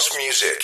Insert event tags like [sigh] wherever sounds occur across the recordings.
house music.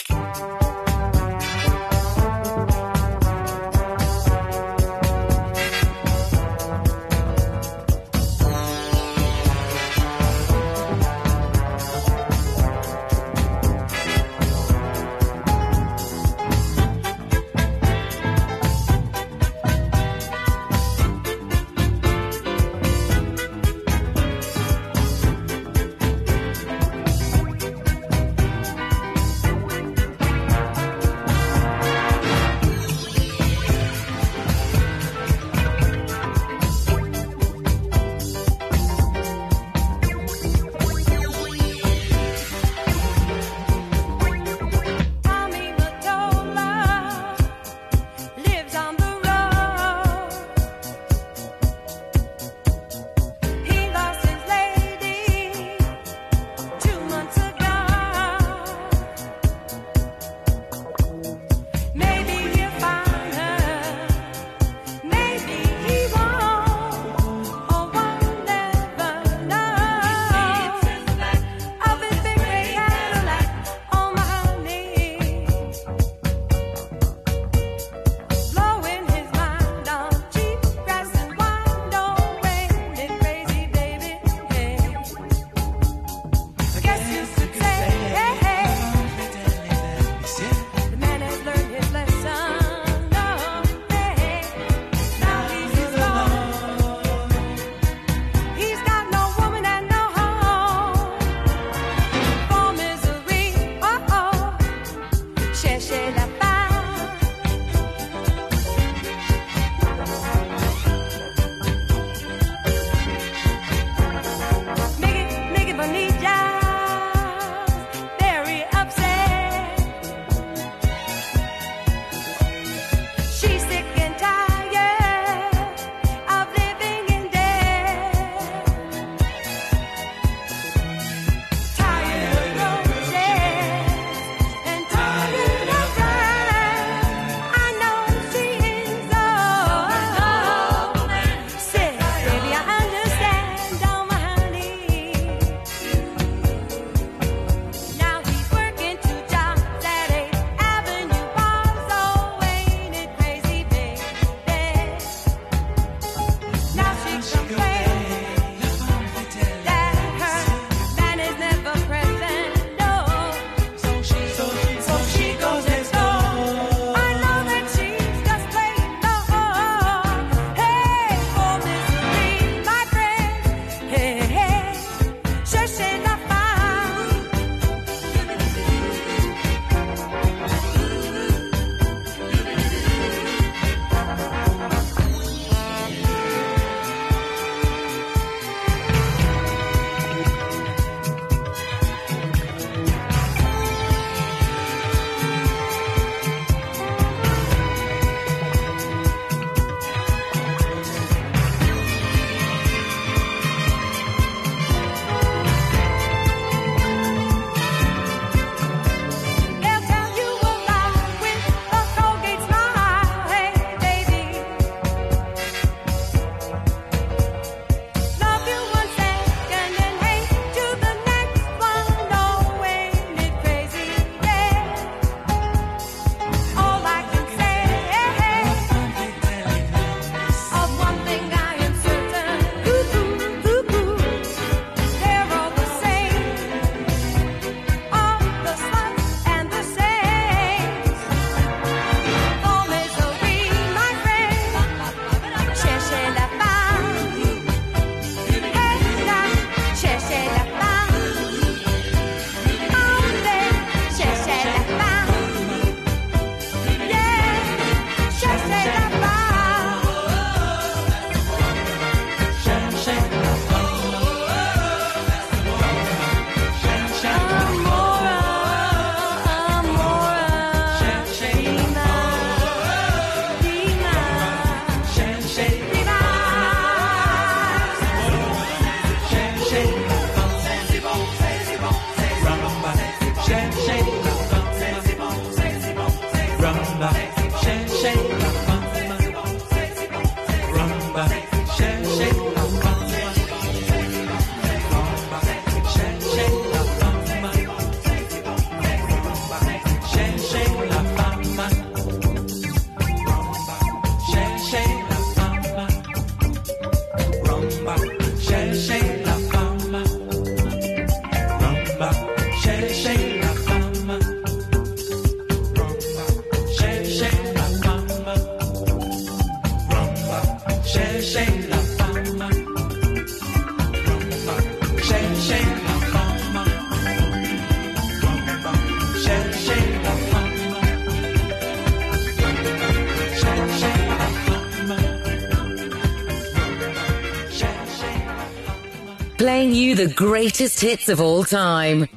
You the greatest hits of all time.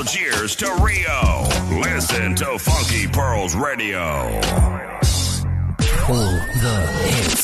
Algiers to Rio, listen to Funky Pearls Radio. All the hits.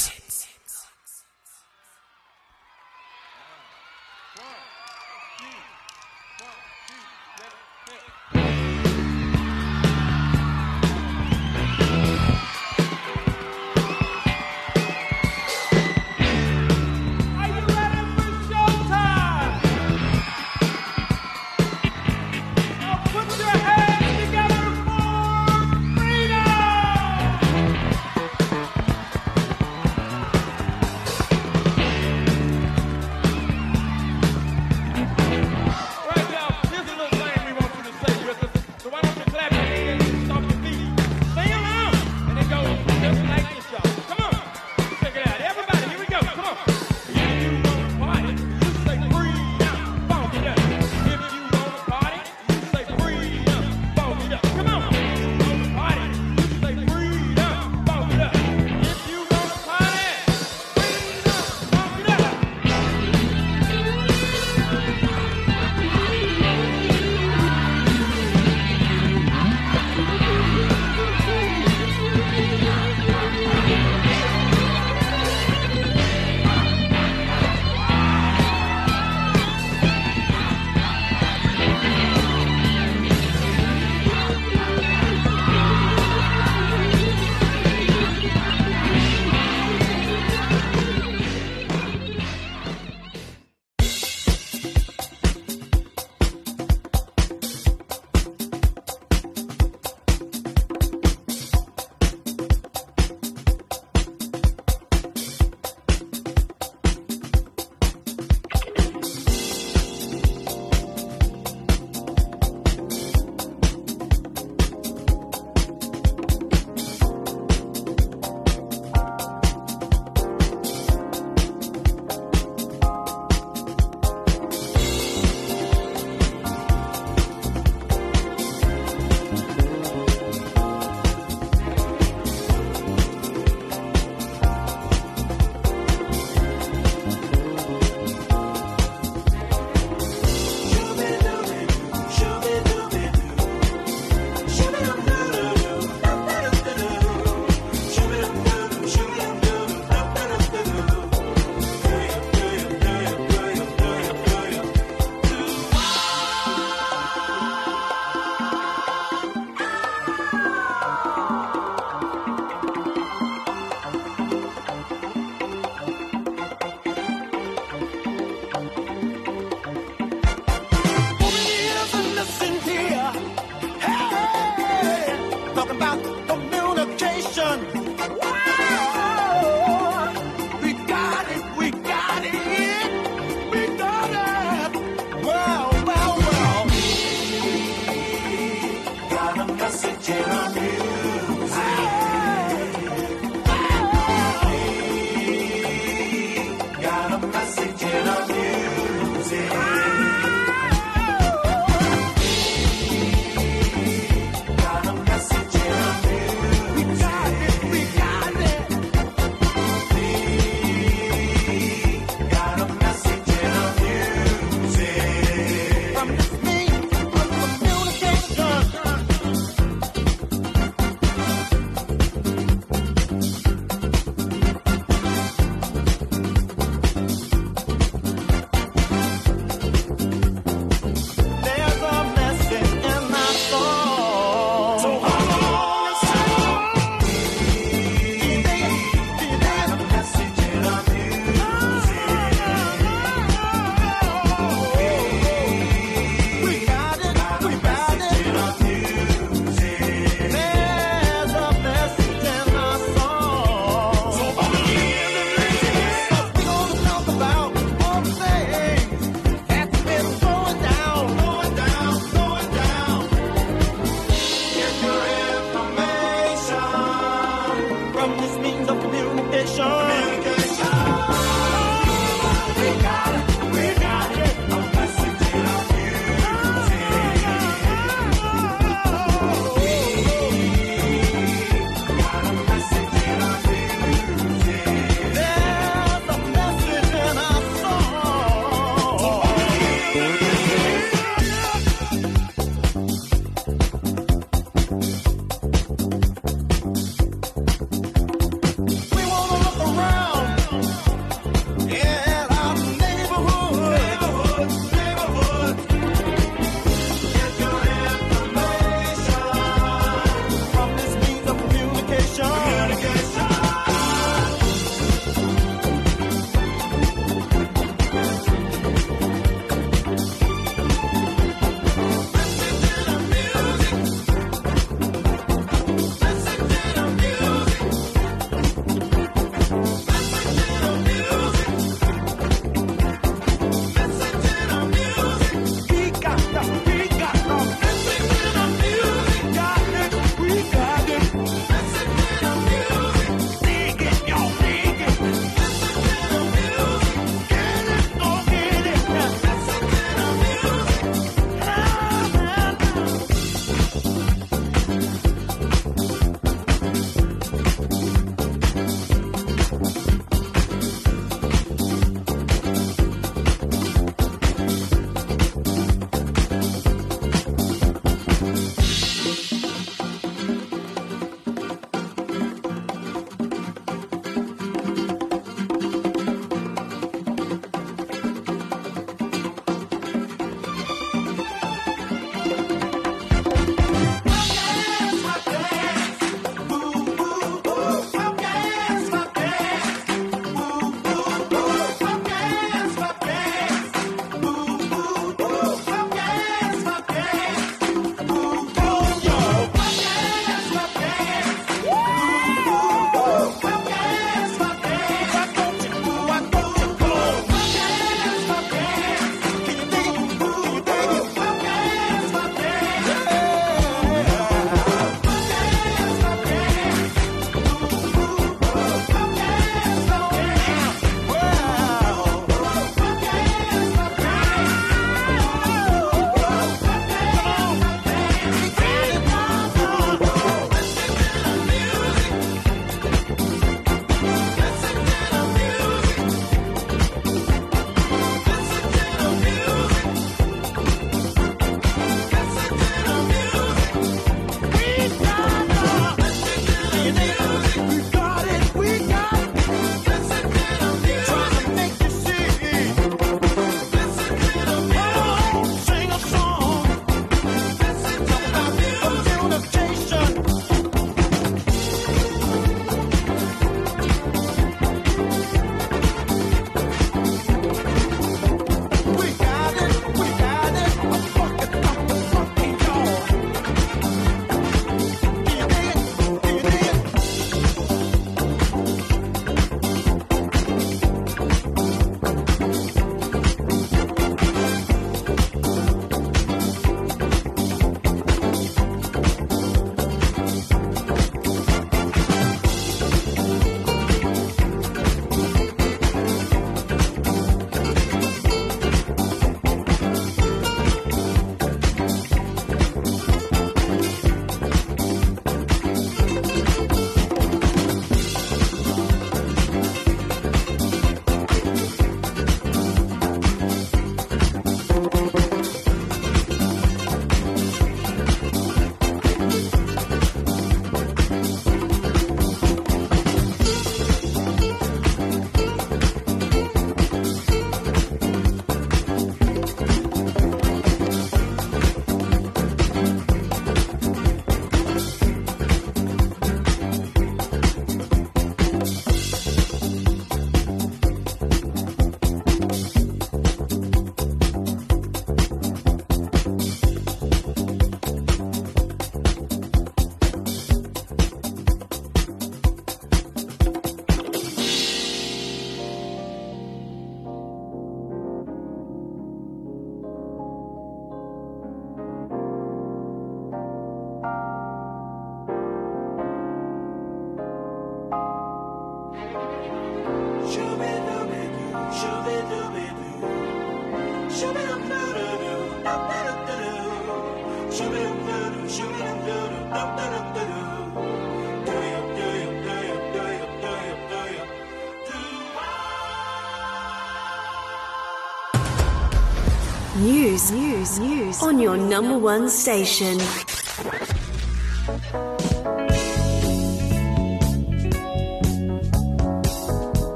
news on your number one station.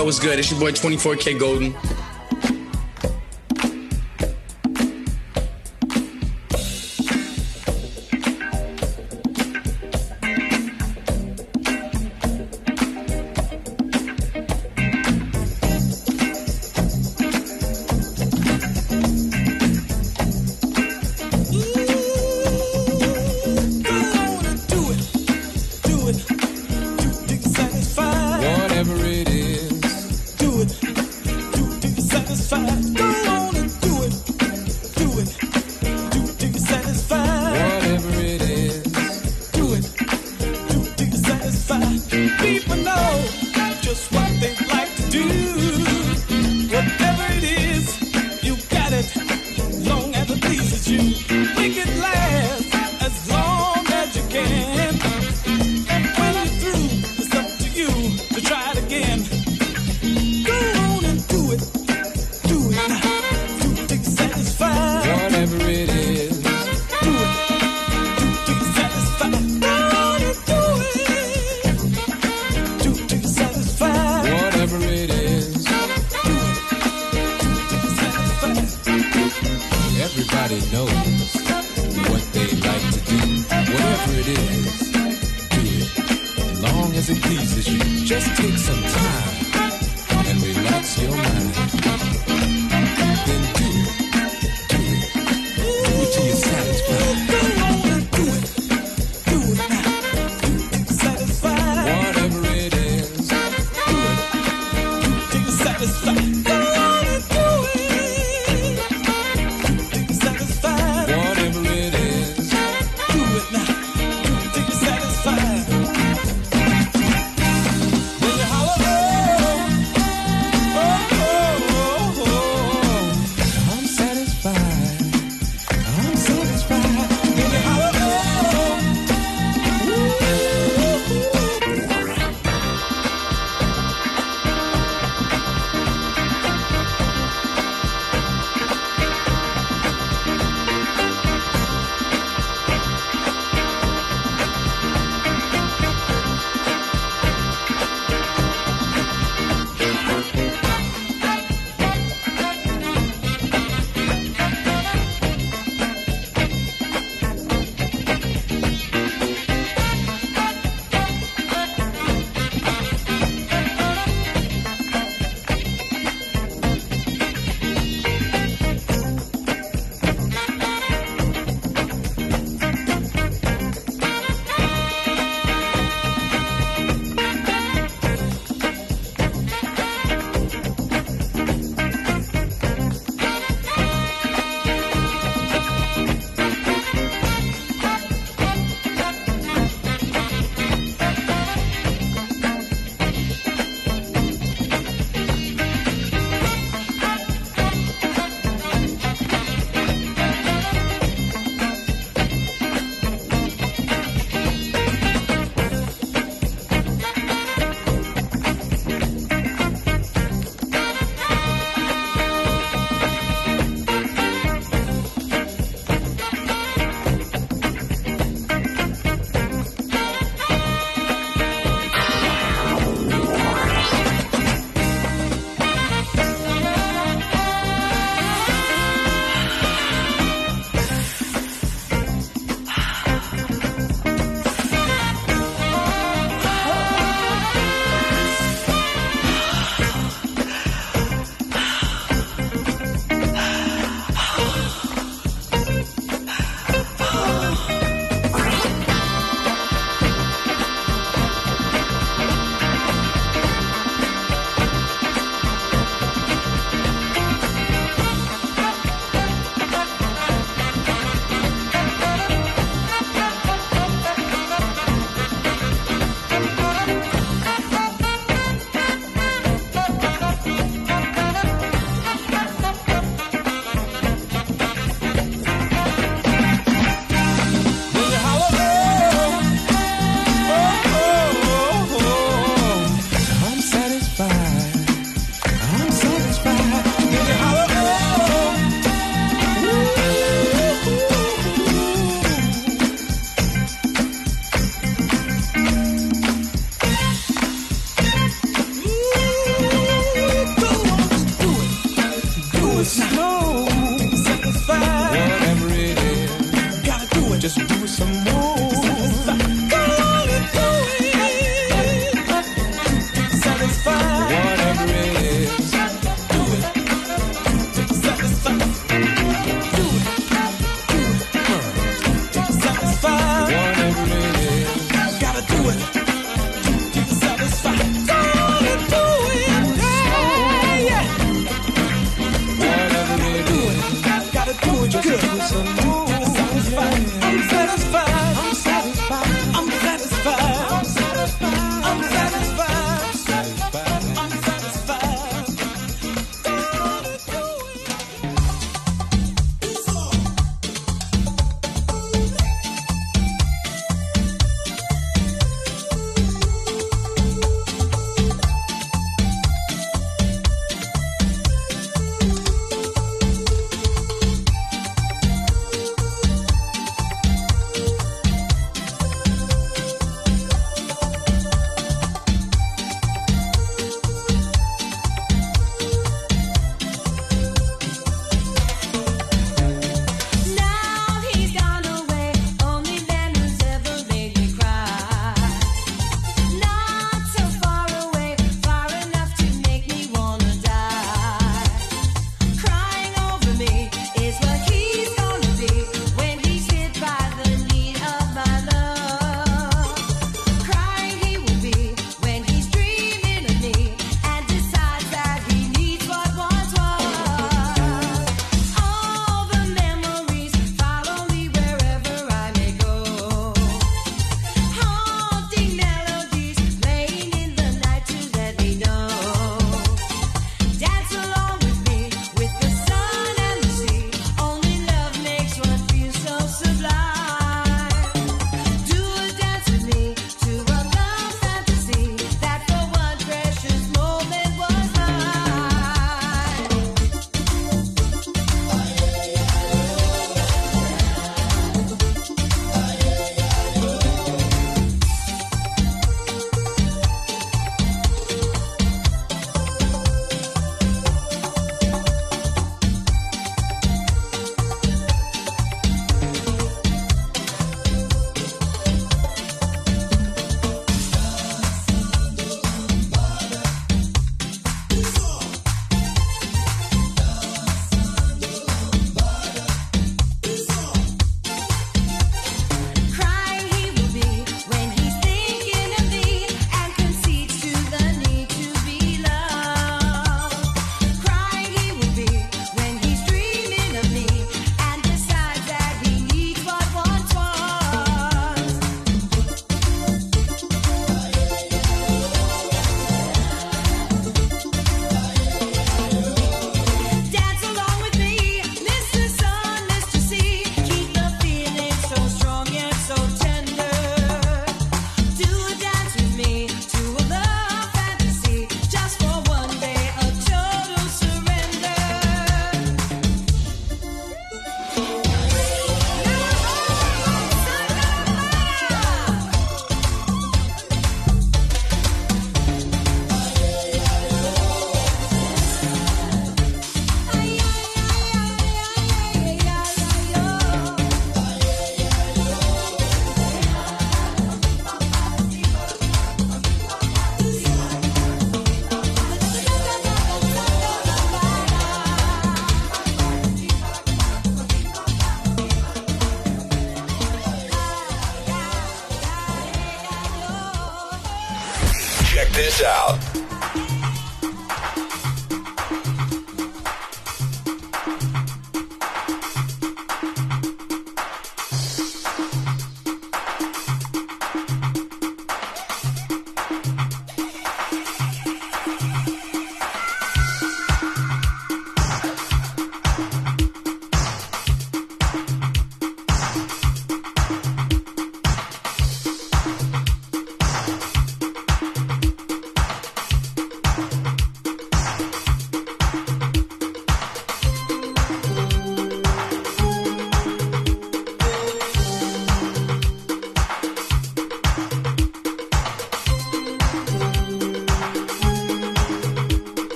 yo, what's good? It's your boy 24kGoldn.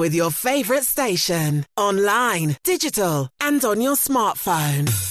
with your favorite station online, digital, and on your smartphone.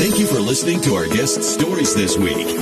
Thank you for listening to our guest stories this week.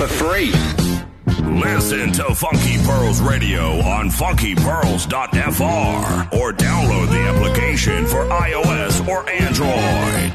for free. Listen to Funky Pearls Radio on funkypearls.fr or download the application for iOS or Android.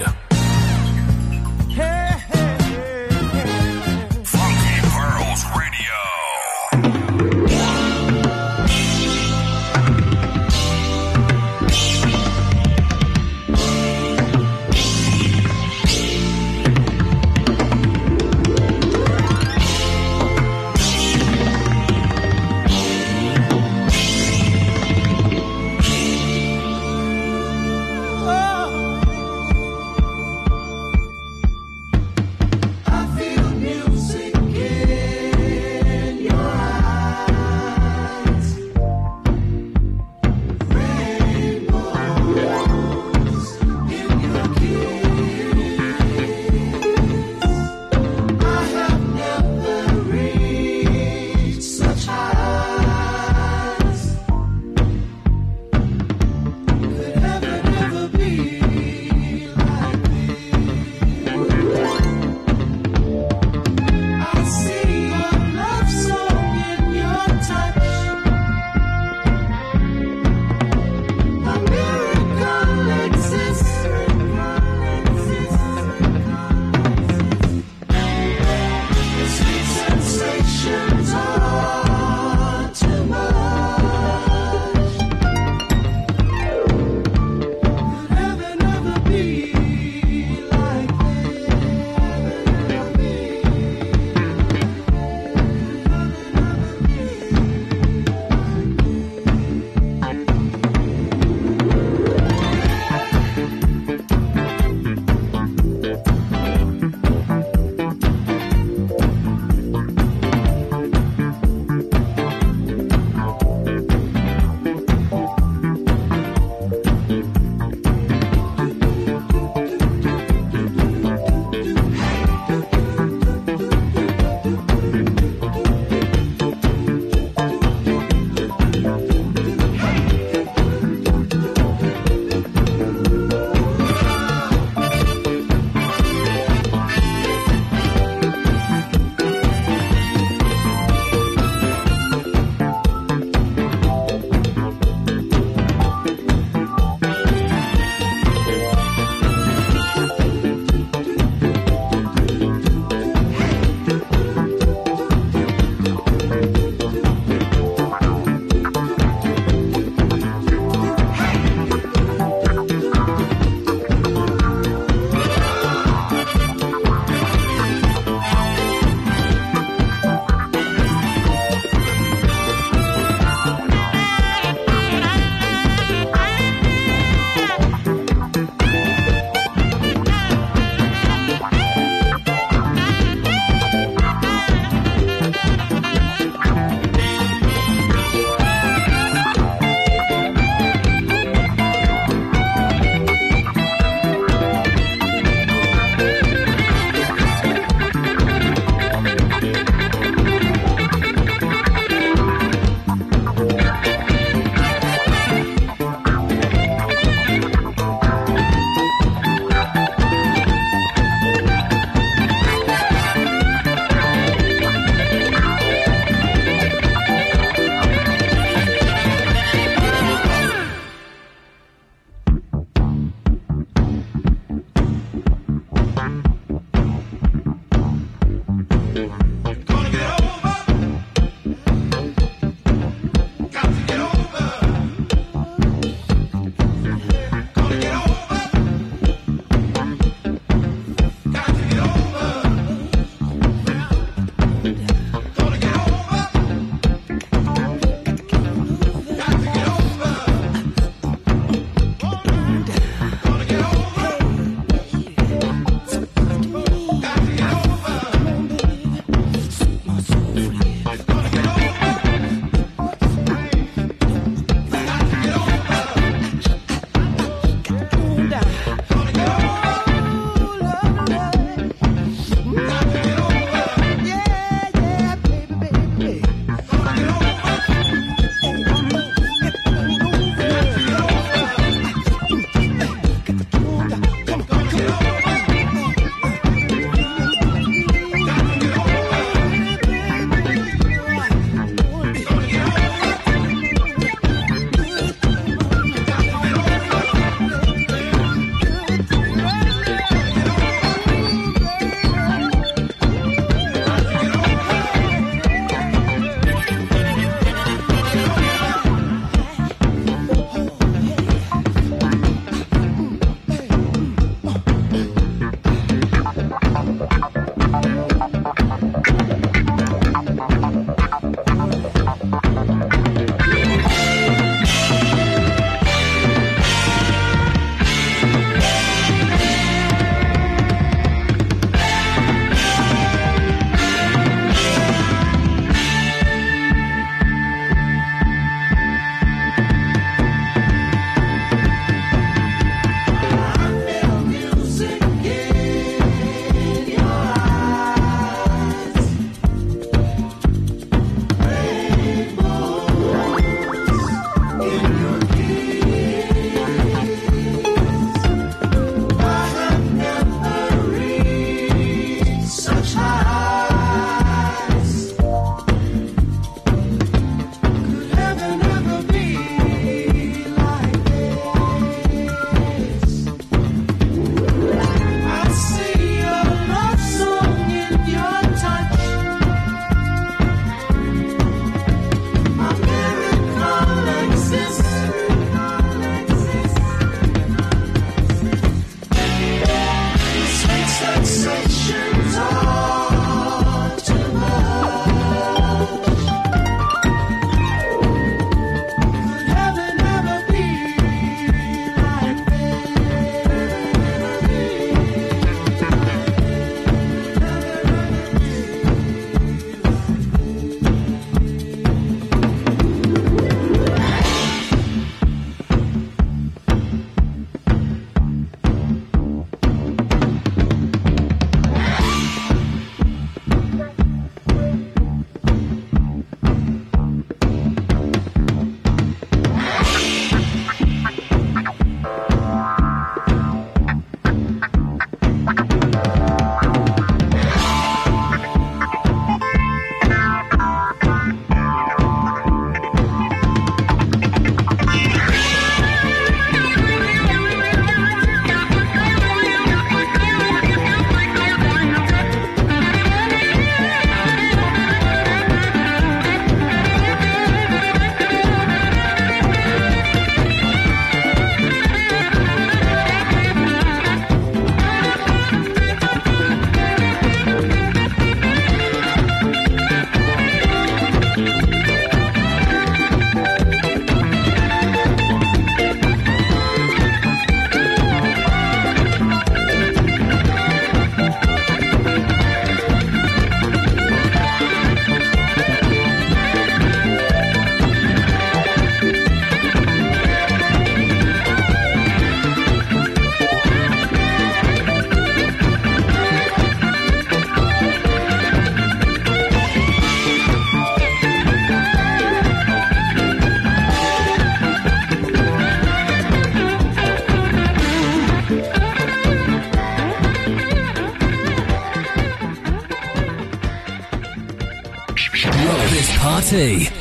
This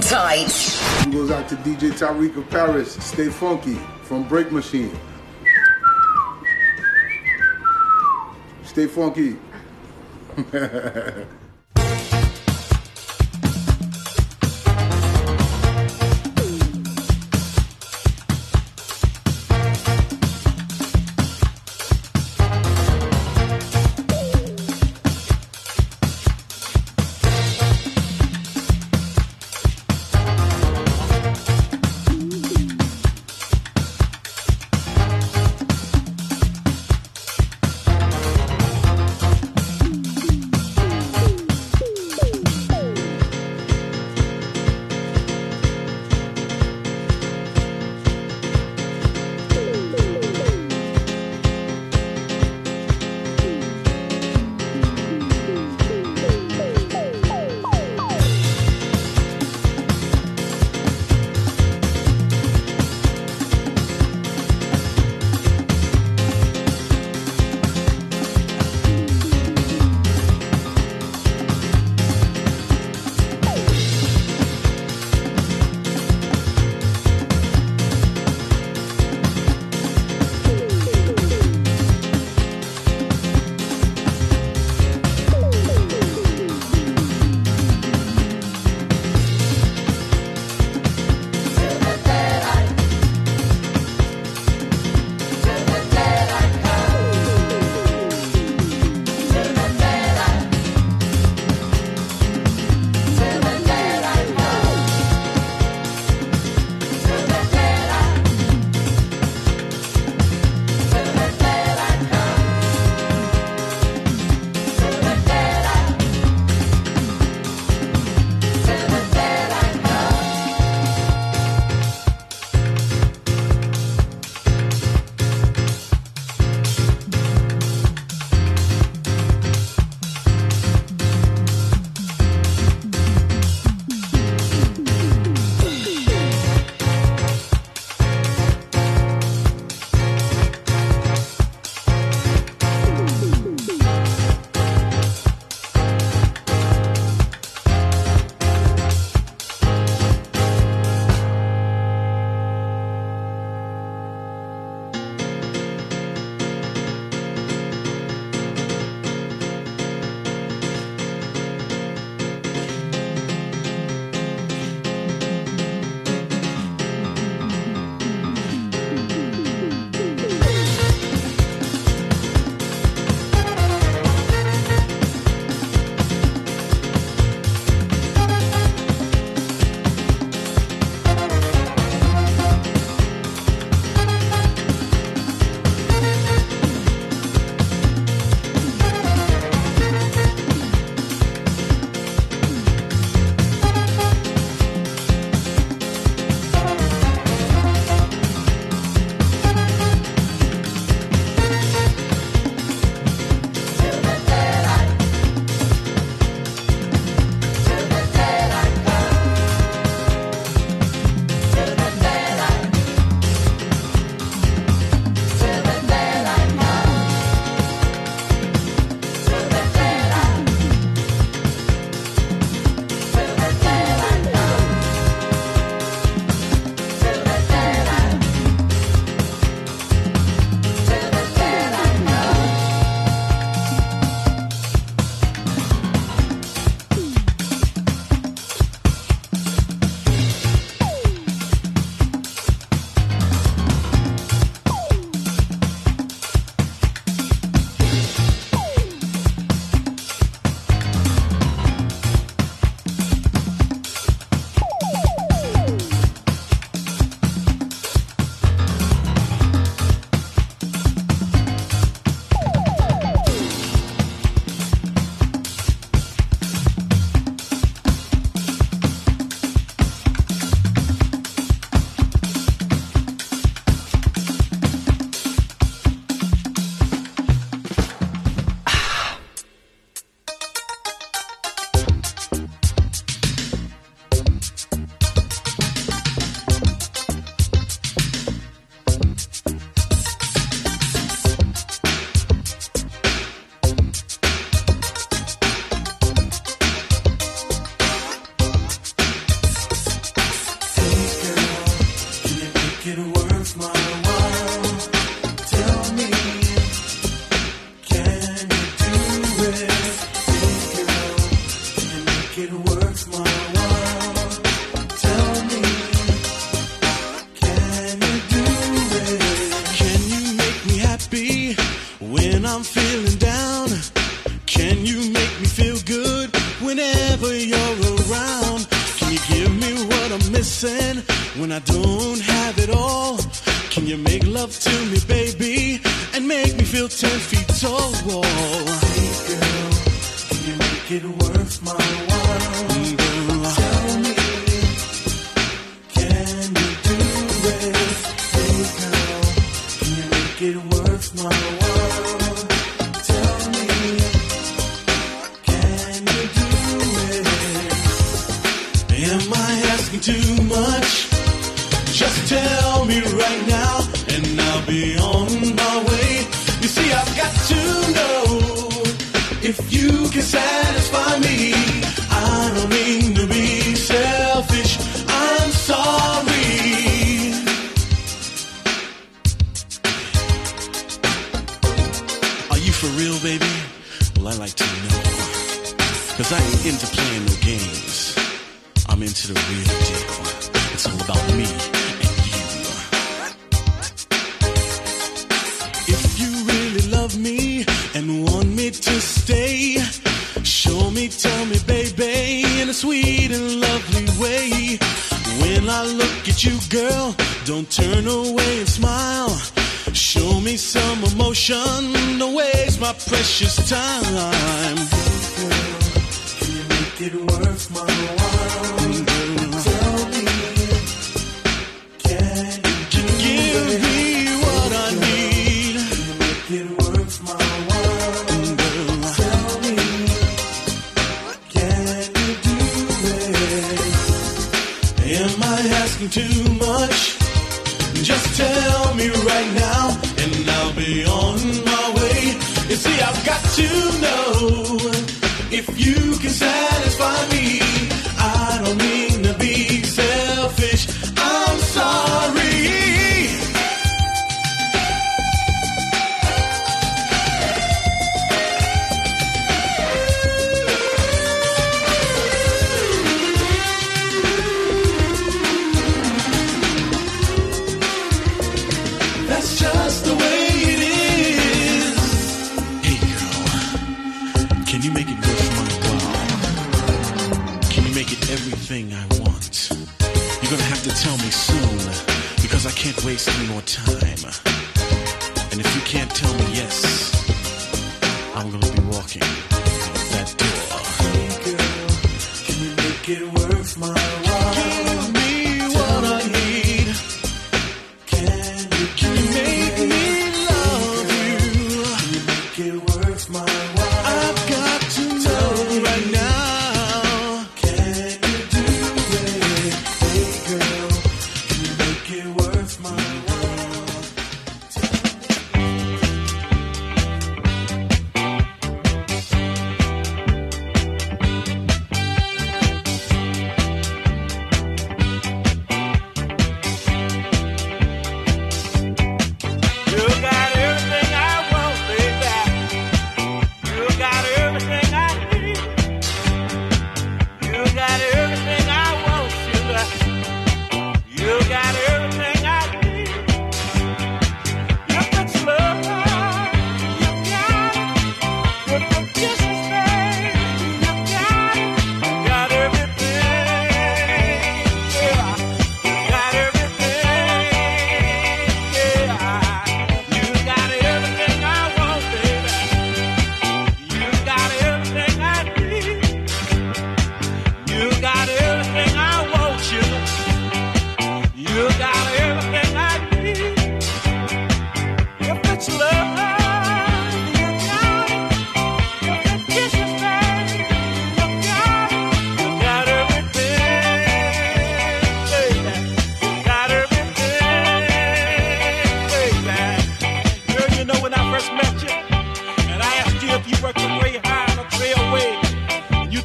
tight. One goes out to DJ Tariq of Paris. Stay funky from Break Machine. Stay funky. [laughs]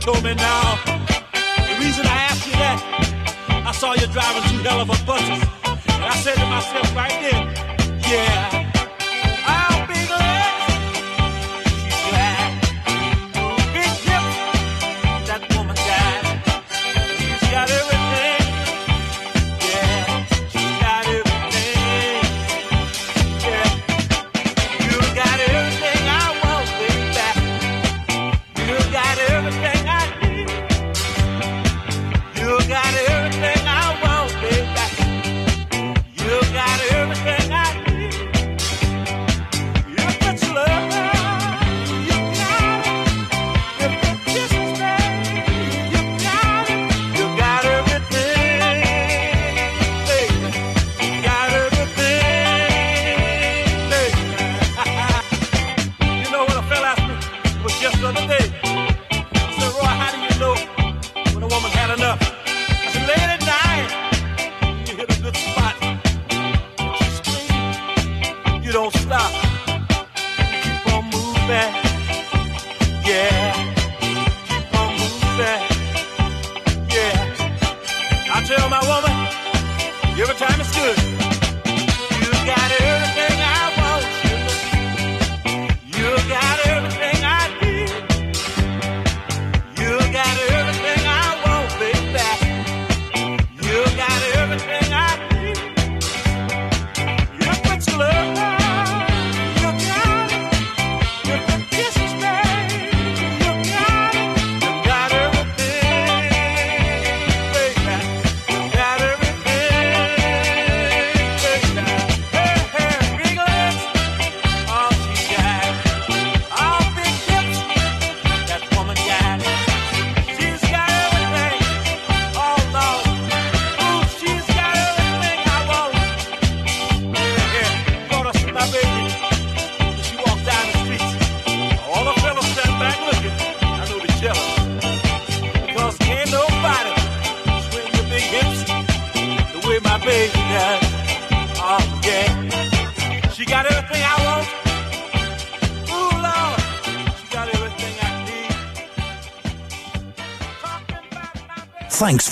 told me now. The reason I asked you that, I saw you driving two hell of a buses. And I said to myself right then, yeah.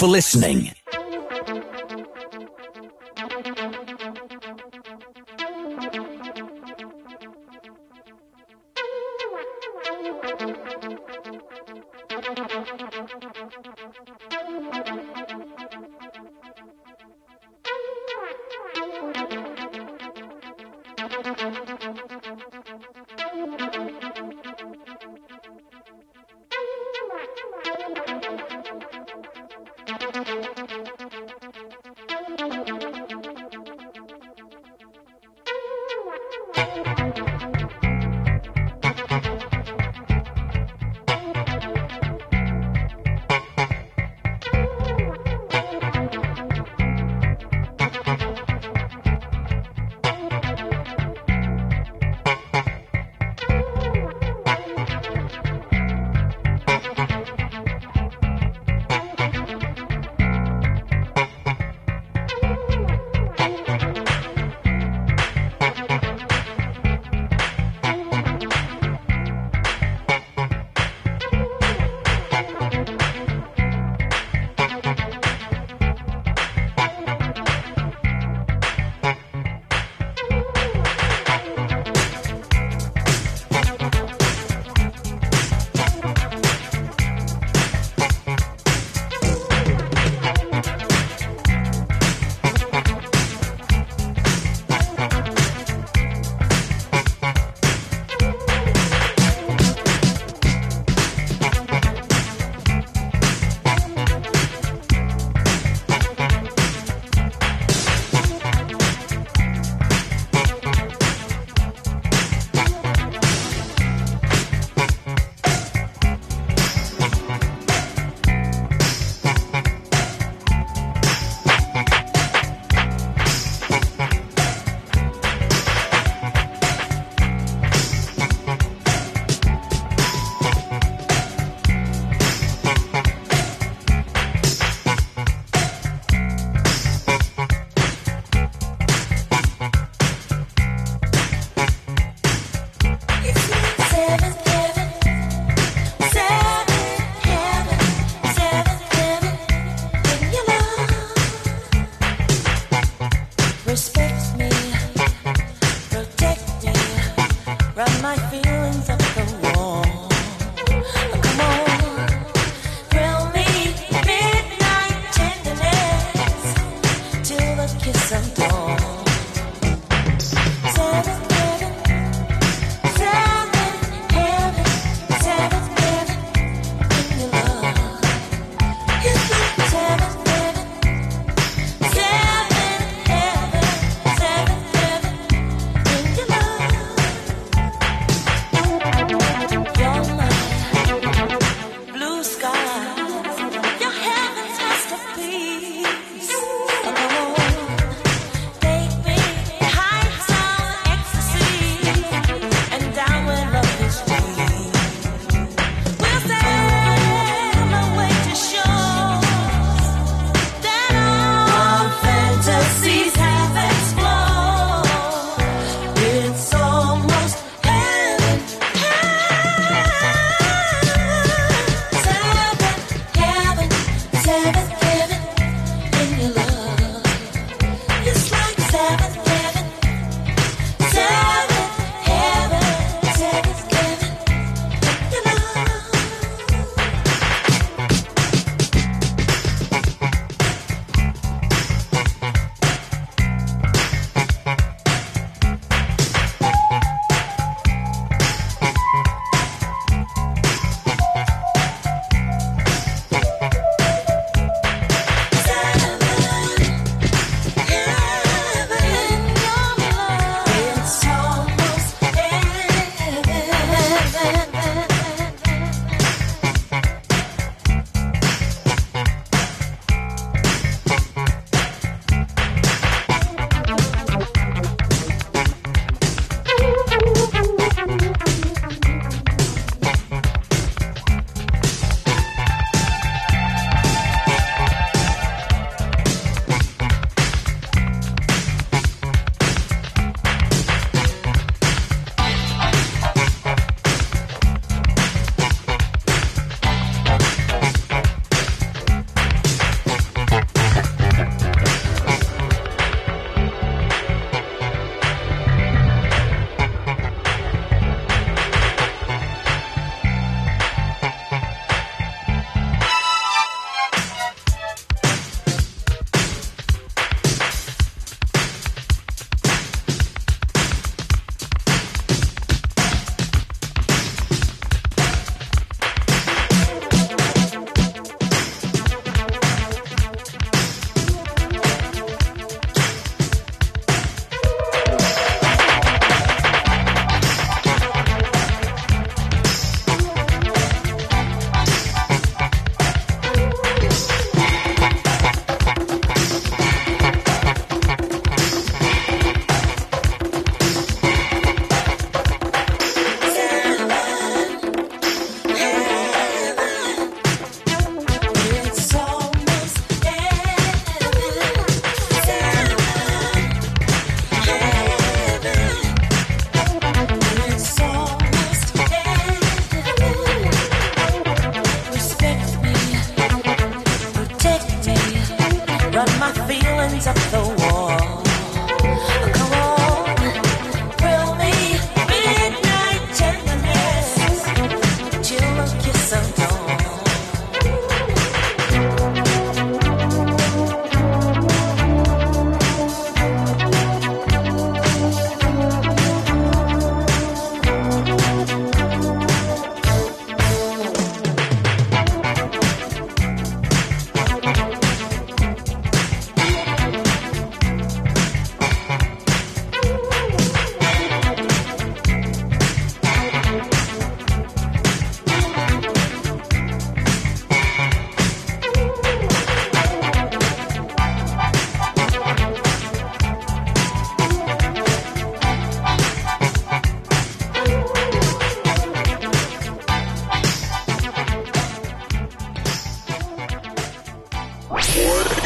For listening.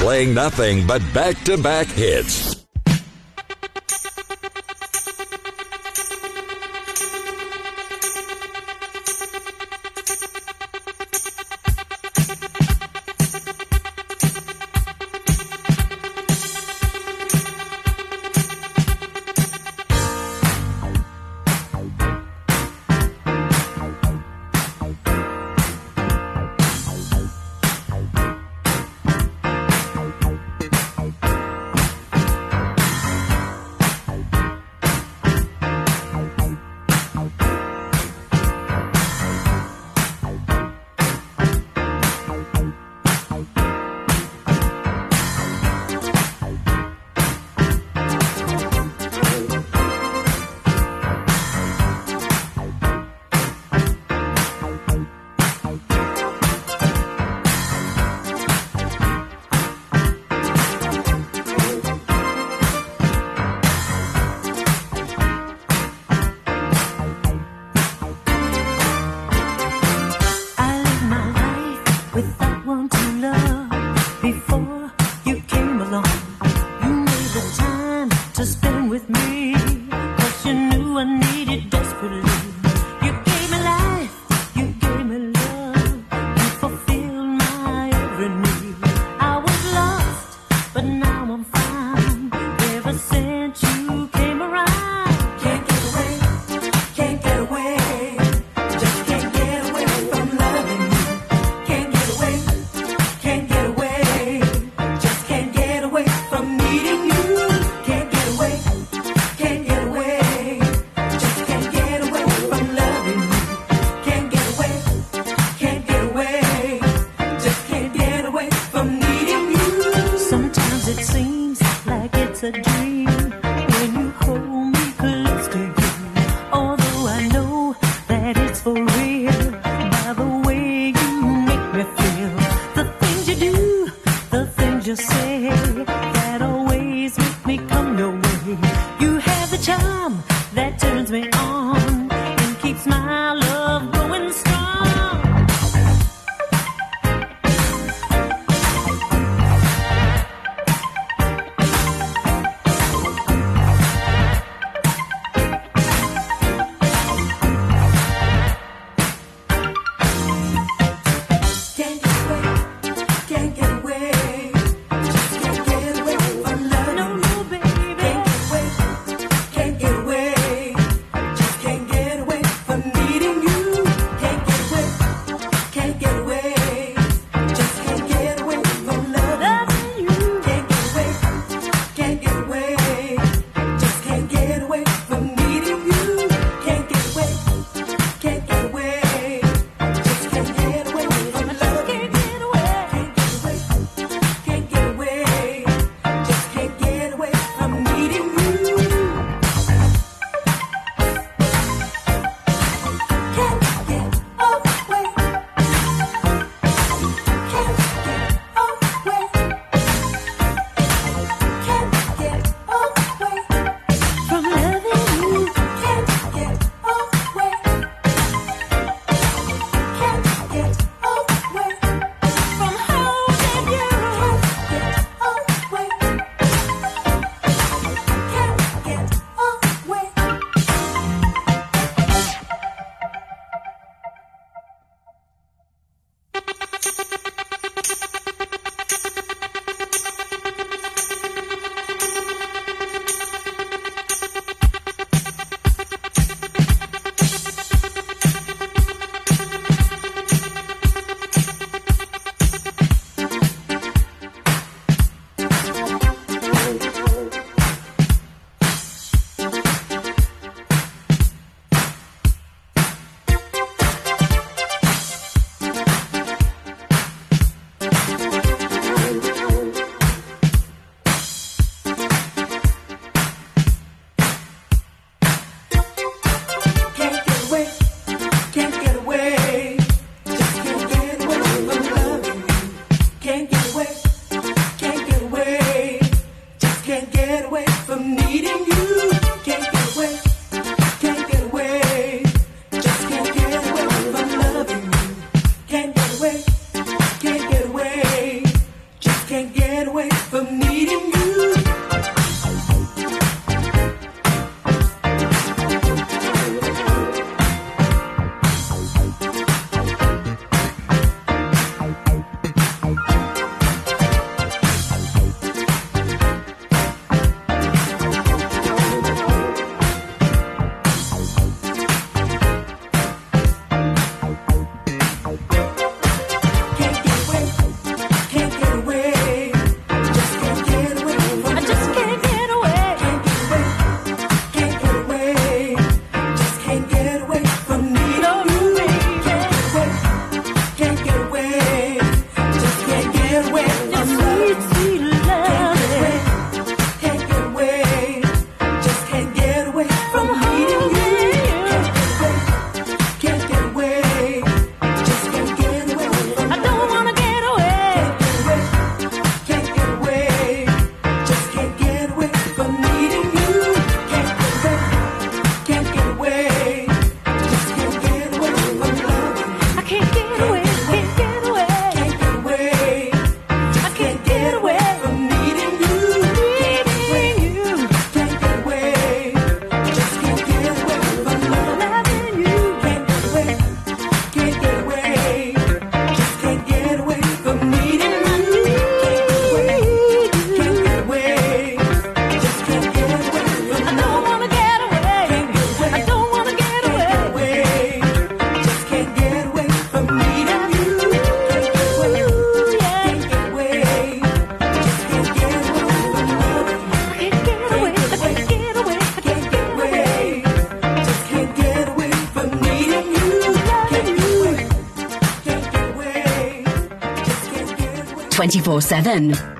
Playing nothing but back to back hits. 24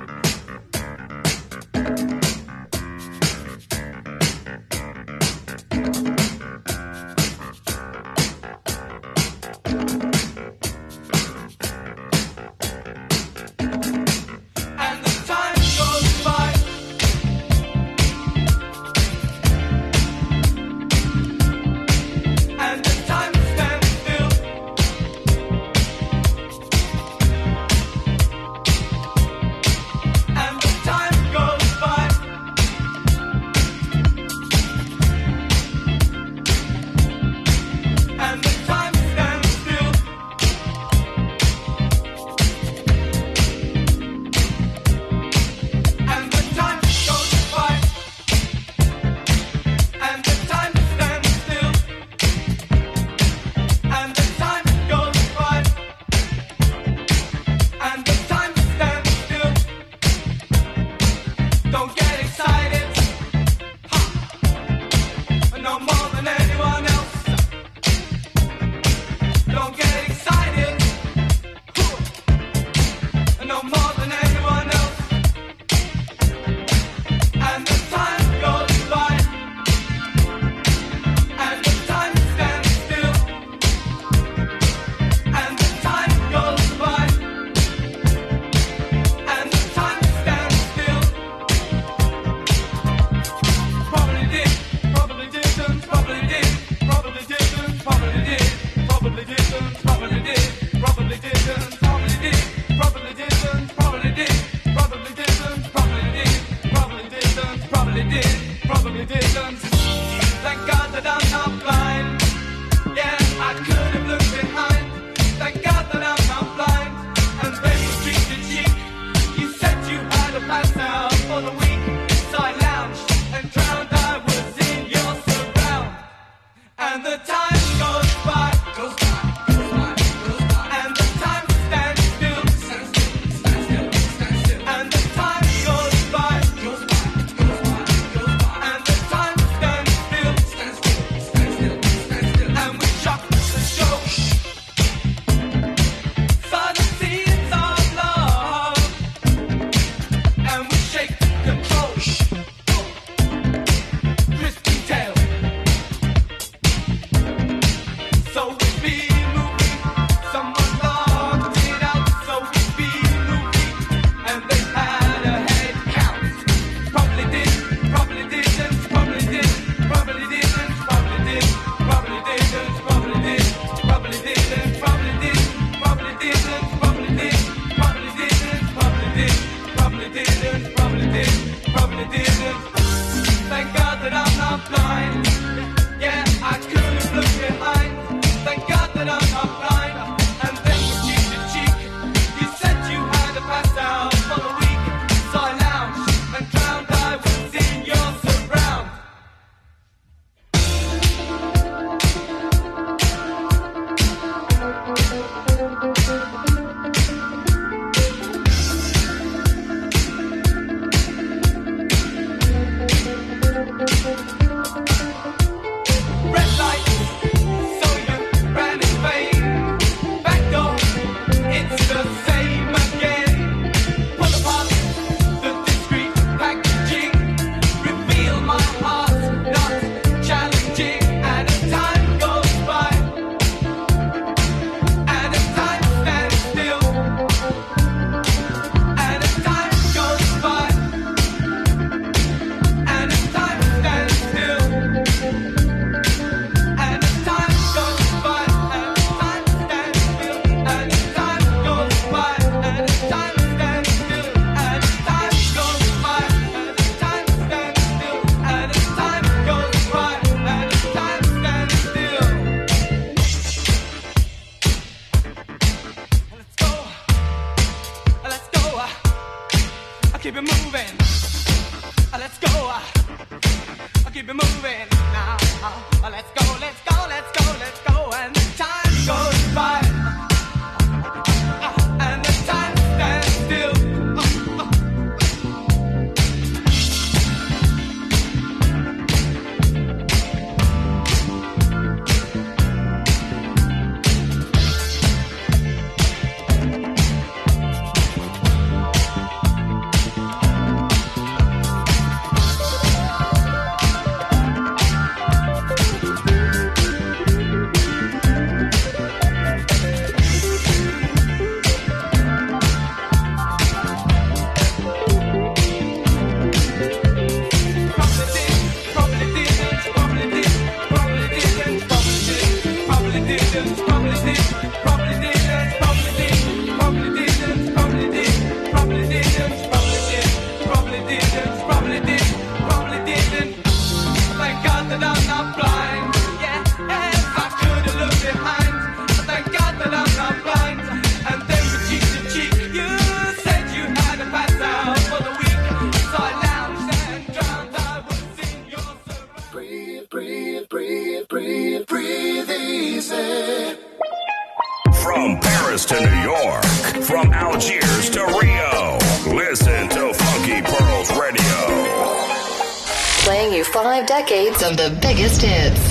of the biggest hits.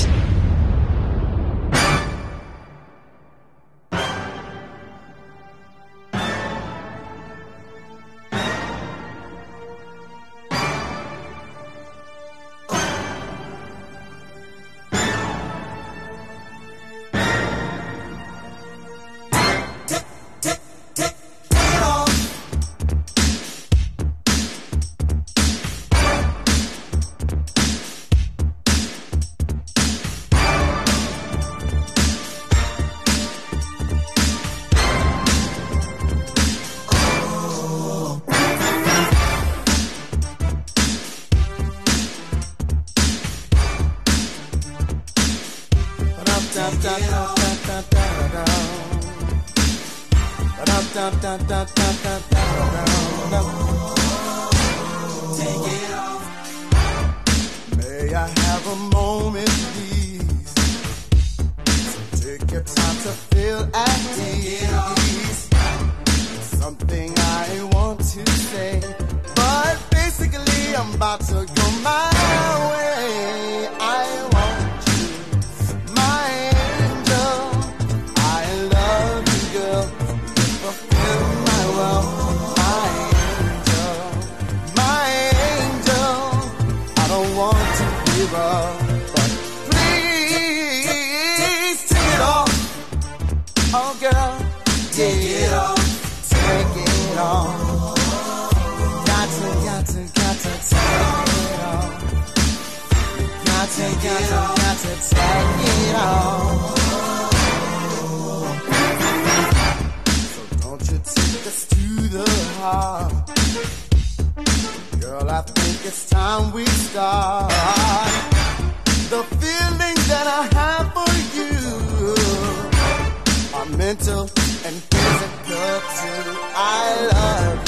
to take it all. So don't you take to the heart. Girl, I think it's time we start. The feelings that I have for you are mental and physical too. I love you.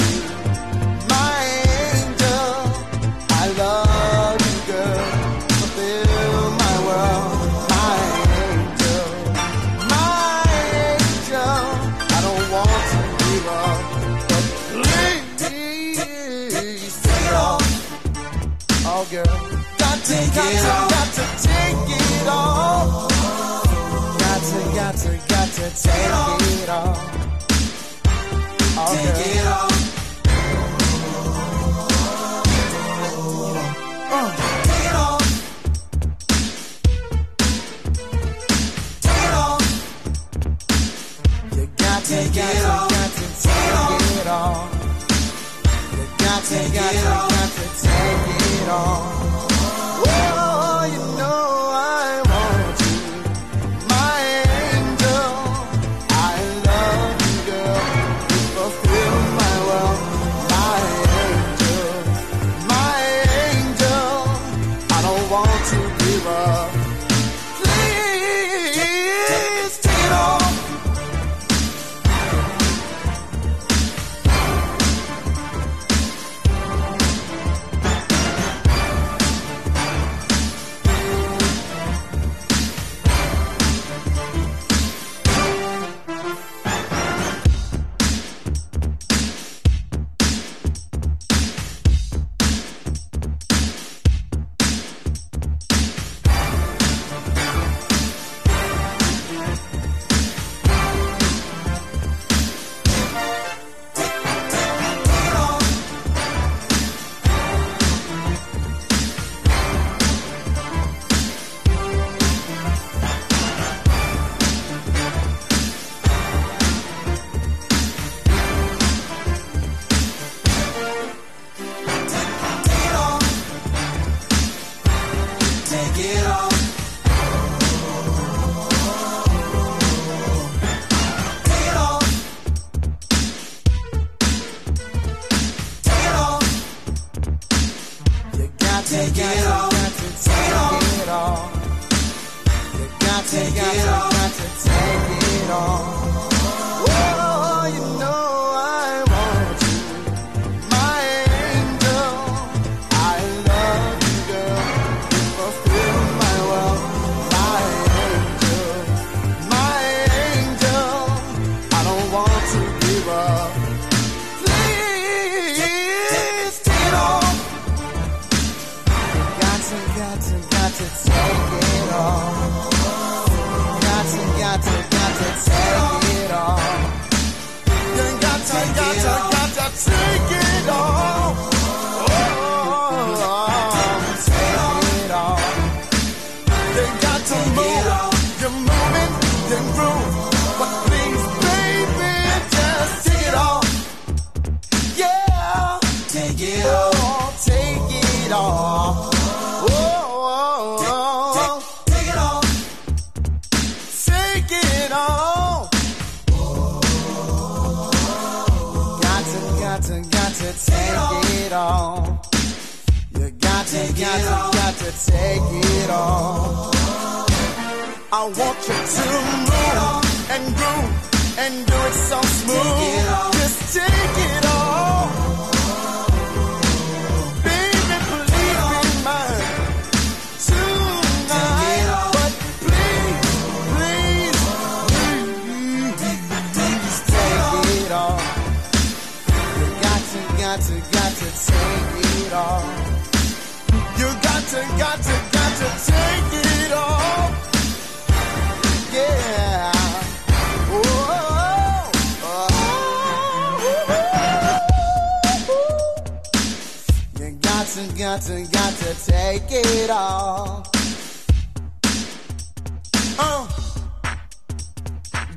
Sometimes I got to take it all. Got to, got to, got to take it all. Take it all. Take it all. Got to take it all. You got to, got to, got to take it all.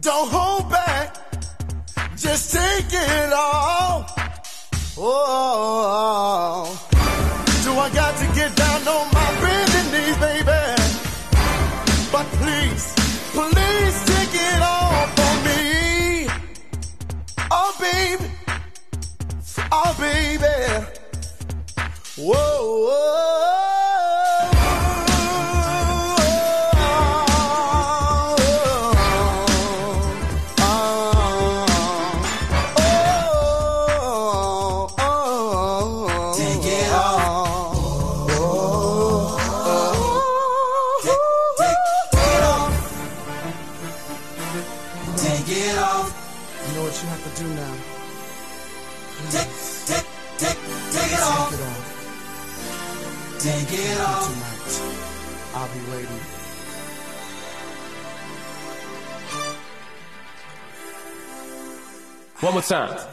Don't hold back. Just take it all. Oh, do I got to get down on my bending knees, baby? But please, please take it all for me. Oh, baby. Oh, baby. Whoa, whoa. one more time.